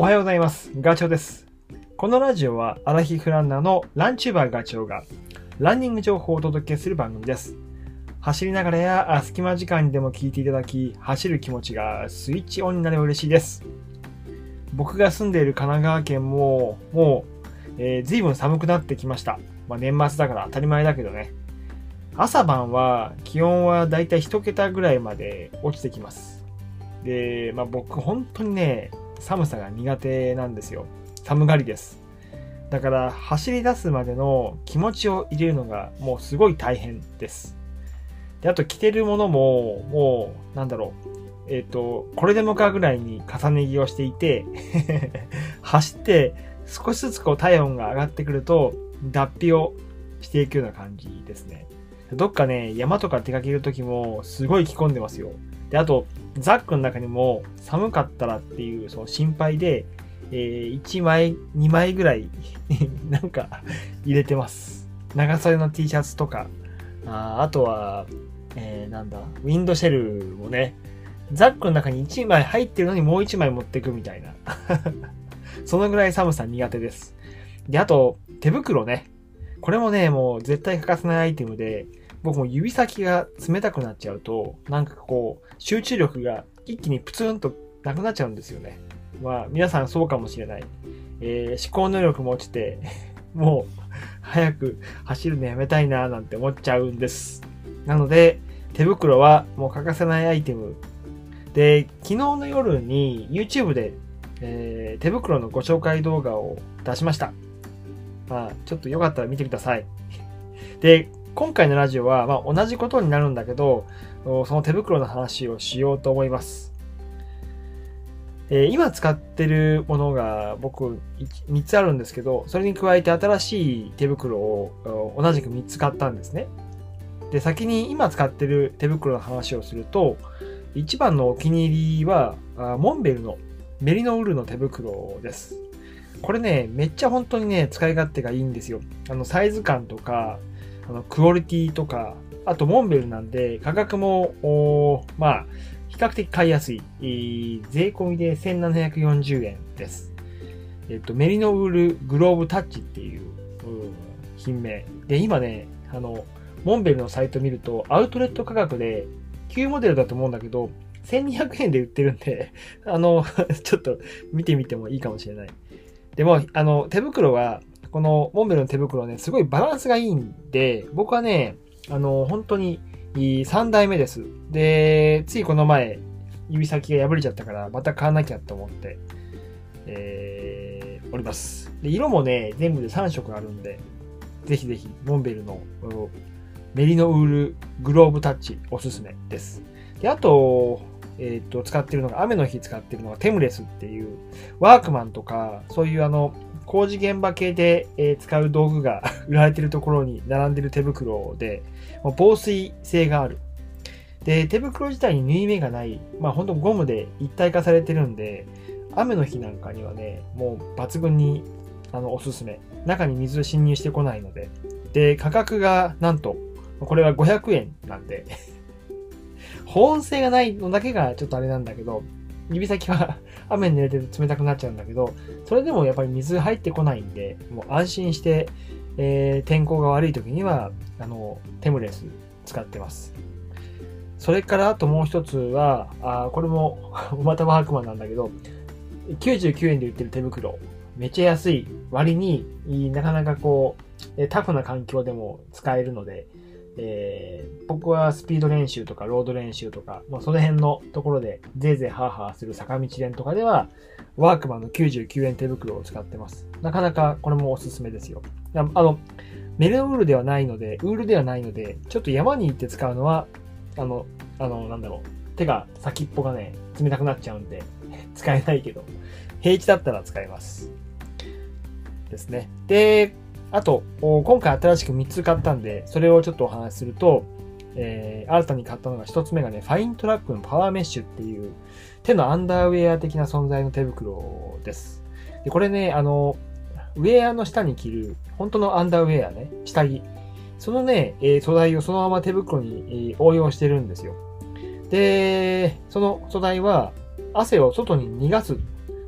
おはようございます。ガチョウです。このラジオはアラヒフランナーのランチューバーガチョウがランニング情報をお届けする番組です。走りながらや隙間時間にでも聞いていただき、走る気持ちがスイッチオンになれば嬉しいです。僕が住んでいる神奈川県ももう、えー、随分寒くなってきました。まあ、年末だから当たり前だけどね。朝晩は気温はだいたい1桁ぐらいまで落ちてきます。で、まあ、僕本当にね、寒さが苦手なんですよ。寒がりです。だから走り出すまでの気持ちを入れるのがもうすごい大変です。で、あと着てるものももうなんだろう。えっ、と、これでもかぐらいに重ね着をしていて、走って少しずつこう体温が上がってくると脱皮をしていくような感じですね。どっかね、山とか出かけるときもすごい着込んでますよ。で、あと、ザックの中にも寒かったらっていうその心配で、えー、1枚、2枚ぐらい なんか入れてます。長袖の T シャツとか、ああとは、えー、なんだ、ウィンドシェルもね、ザックの中に1枚入ってるのにもう1枚持ってくみたいな。そのぐらい寒さ苦手です。で、あと、手袋ね。これもね、もう絶対欠かせないアイテムで、僕も指先が冷たくなっちゃうと、なんかこう、集中力が一気にプツンとなくなっちゃうんですよね。まあ、皆さんそうかもしれない。えー、思考能力も落ちて、もう、早く走るのやめたいななんて思っちゃうんです。なので、手袋はもう欠かせないアイテム。で、昨日の夜に YouTube で、えー、手袋のご紹介動画を出しました。まあ、ちょっとよかったら見てください。で、今回のラジオは、まあ、同じことになるんだけど、その手袋の話をしようと思います。えー、今使ってるものが僕3つあるんですけど、それに加えて新しい手袋を同じく3つ買ったんですね。で、先に今使ってる手袋の話をすると、一番のお気に入りは、モンベルのメリノウールの手袋です。これね、めっちゃ本当にね、使い勝手がいいんですよ。あの、サイズ感とか、あの、クオリティとか、あと、モンベルなんで、価格も、まあ、比較的買いやすい。税込みで1740円です。えっと、メリノウールグローブタッチっていう品名。で、今ね、あの、モンベルのサイト見ると、アウトレット価格で、旧モデルだと思うんだけど、1200円で売ってるんで、あの、ちょっと見てみてもいいかもしれない。でも、あの、手袋は、このモンベルの手袋ね、すごいバランスがいいんで、僕はね、あの、本当に3代目です。で、ついこの前、指先が破れちゃったから、また買わなきゃと思って、えー、おります。で、色もね、全部で3色あるんで、ぜひぜひ、モンベルのメリノウールグローブタッチおすすめです。で、あと、えっ、ー、と、使ってるのが、雨の日使ってるのがテムレスっていう、ワークマンとか、そういうあの、工事現場系で、え、使う道具が 売られてるところに並んでる手袋で、もう防水性がある。で、手袋自体に縫い目がない、まあ本当ゴムで一体化されてるんで、雨の日なんかにはね、もう抜群にあのおすすめ。中に水侵入してこないので。で、価格がなんと、これは500円なんで 保温性がないのだけがちょっとあれなんだけど、指先は 雨に濡れて冷たくなっちゃうんだけど、それでもやっぱり水入ってこないんで、もう安心して、えー、天候が悪い時には、あの、テムレス使ってます。それからあともう一つは、あこれも おまたワークマンなんだけど、99円で売ってる手袋。めっちゃ安い割に、なかなかこう、タフな環境でも使えるので、えー、僕はスピード練習とかロード練習とか、まあ、その辺のところでぜいぜいハーハーする坂道練とかでは、ワークマンの99円手袋を使ってます。なかなかこれもおすすめですよ。あの、メルウールではないので、ウールではないので、ちょっと山に行って使うのは、あの、あの、なんだろう、手が先っぽがね、冷たくなっちゃうんで、使えないけど、平地だったら使えます。ですね。で、あと、今回新しく3つ買ったんで、それをちょっとお話しすると、えー、新たに買ったのが1つ目がね、ファイントラックのパワーメッシュっていう手のアンダーウェア的な存在の手袋です。で、これね、あの、ウェアの下に着る、本当のアンダーウェアね、下着。そのね、えー、素材をそのまま手袋に、えー、応用してるんですよ。で、その素材は、汗を外に逃がす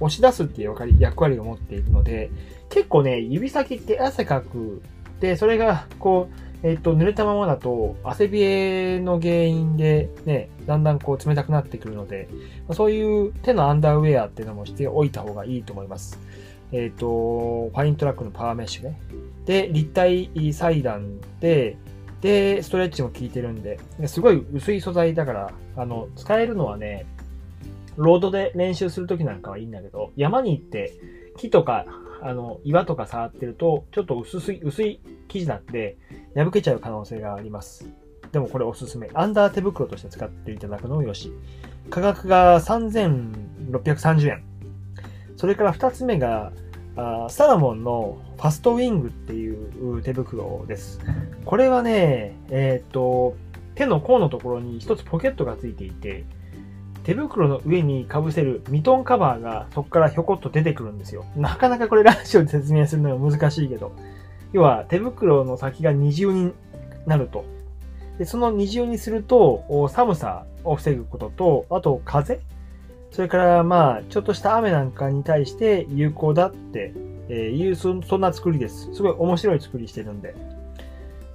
押し出すっていう役割を持っているので、結構ね、指先って汗かく。で、それが、こう、えっと、濡れたままだと、汗冷えの原因でね、だんだんこう冷たくなってくるので、そういう手のアンダーウェアっていうのもしておいた方がいいと思います。えっ、と、ファイントラックのパワーメッシュね。で、立体裁断で、で、ストレッチも効いてるんで、すごい薄い素材だから、あの、使えるのはね、ロードで練習するときなんかはいいんだけど、山に行って木とか、あの、岩とか触ってると、ちょっと薄い、薄い生地なんで、破けちゃう可能性があります。でもこれおすすめ。アンダー手袋として使っていただくのもよし。価格が3630円。それから二つ目が、あサラモンのファストウィングっていう手袋です。これはね、えっ、と、手の甲のところに一つポケットがついていて、手袋の上に被せるミトンカバーがそこからひょこっと出てくるんですよ。なかなかこれラジオで説明するのが難しいけど。要は手袋の先が二重になると。でその二重にすると寒さを防ぐことと、あと風それからまあちょっとした雨なんかに対して有効だっていうそんな作りです。すごい面白い作りしてるんで。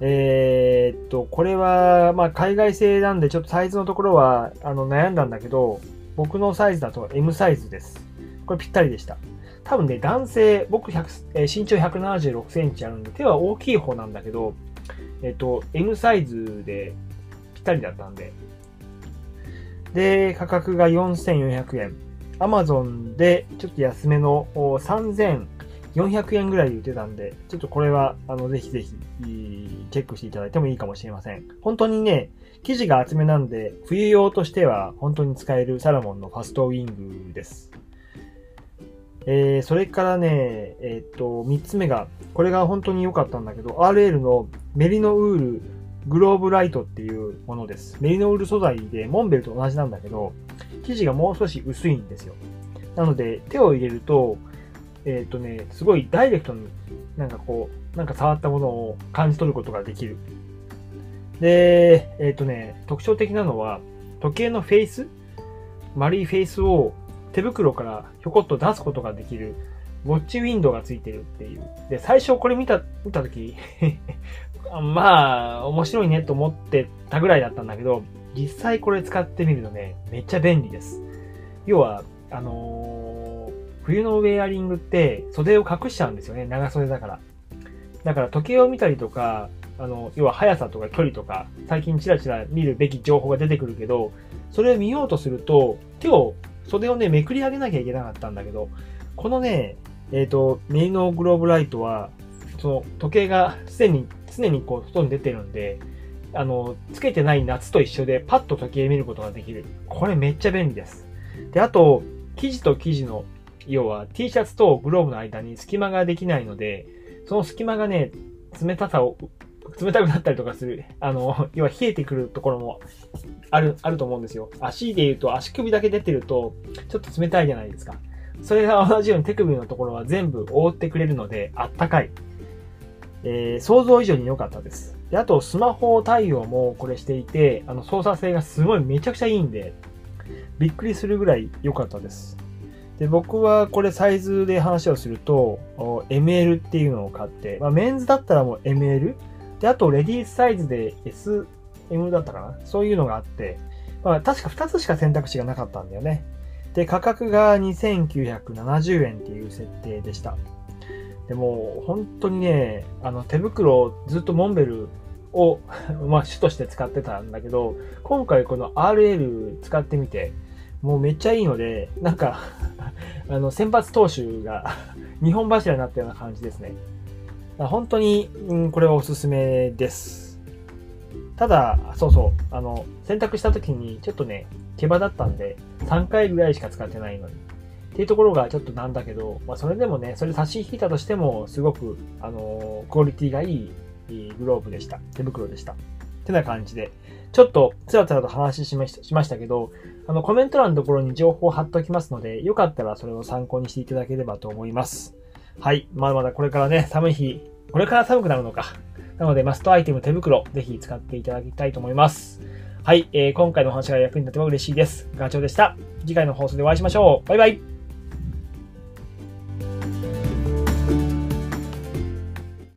えー、っと、これは、まあ、海外製なんで、ちょっとサイズのところは、あの、悩んだんだけど、僕のサイズだと M サイズです。これぴったりでした。多分ね、男性、僕100、え、身長176センチあるんで、手は大きい方なんだけど、えっと、M サイズでぴったりだったんで。で、価格が4400円。Amazon でちょっと安めの3000 400円ぐらいで売ってたんで、ちょっとこれは、あの、ぜひぜひ、チェックしていただいてもいいかもしれません。本当にね、生地が厚めなんで、冬用としては本当に使えるサラモンのファストウィングです。えー、それからね、えー、っと、三つ目が、これが本当に良かったんだけど、RL のメリノウールグローブライトっていうものです。メリノウール素材でモンベルと同じなんだけど、生地がもう少し薄いんですよ。なので、手を入れると、えっ、ー、とね、すごいダイレクトになんかこう、なんか触ったものを感じ取ることができる。で、えっ、ー、とね、特徴的なのは、時計のフェイス丸いフェイスを手袋からひょこっと出すことができる、ウォッチウィンドウがついてるっていう。で、最初これ見た、見たとき まあ、面白いねと思ってたぐらいだったんだけど、実際これ使ってみるとね、めっちゃ便利です。要は、あのー冬のウェアリングって袖を隠しちゃうんですよね。長袖だから。だから時計を見たりとか、あの、要は速さとか距離とか、最近チラチラ見るべき情報が出てくるけど、それを見ようとすると、手を、袖をね、めくり上げなきゃいけなかったんだけど、このね、えっ、ー、と、メイノーグローブライトは、その時計がすでに、常にこう、外に出てるんで、あの、つけてない夏と一緒でパッと時計見ることができる。これめっちゃ便利です。で、あと、生地と生地の要は T シャツとグローブの間に隙間ができないので、その隙間がね、冷たさを、冷たくなったりとかする。あの、要は冷えてくるところもある、あると思うんですよ。足で言うと足首だけ出てると、ちょっと冷たいじゃないですか。それが同じように手首のところは全部覆ってくれるので、あったかい。えー、想像以上に良かったです。で、あと、スマホ対応もこれしていて、あの、操作性がすごいめちゃくちゃいいんで、びっくりするぐらい良かったです。で、僕はこれサイズで話をすると、ML っていうのを買って、まあ、メンズだったらもう ML。で、あとレディースサイズで SM だったかな？そういうのがあって、まあ、確か2つしか選択肢がなかったんだよね。で、価格が2970円っていう設定でした。でも、本当にね、あの、手袋ずっとモンベルを まあ、主として使ってたんだけど、今回この RL 使ってみて、もうめっちゃいいので、なんかあの、先発投手が日本柱になったような感じですね。本当に、うん、これはおすすめです。ただ、そうそう、あの、選択した時にちょっとね、毛羽だったんで、3回ぐらいしか使ってないのに。っていうところがちょっとなんだけど、まあ、それでもね、それ差し引いたとしても、すごく、あのクオリティがいいグローブでした。手袋でした。ってな感じで、ちょっとつらつらと話しましたけど、あの、コメント欄のところに情報を貼っておきますので、よかったらそれを参考にしていただければと思います。はい。まだまだこれからね、寒い日、これから寒くなるのか。なので、マストアイテム手袋、ぜひ使っていただきたいと思います。はい。えー、今回の話が役に立てば嬉しいです。ガチョウでした。次回の放送でお会いしましょう。バイバイ。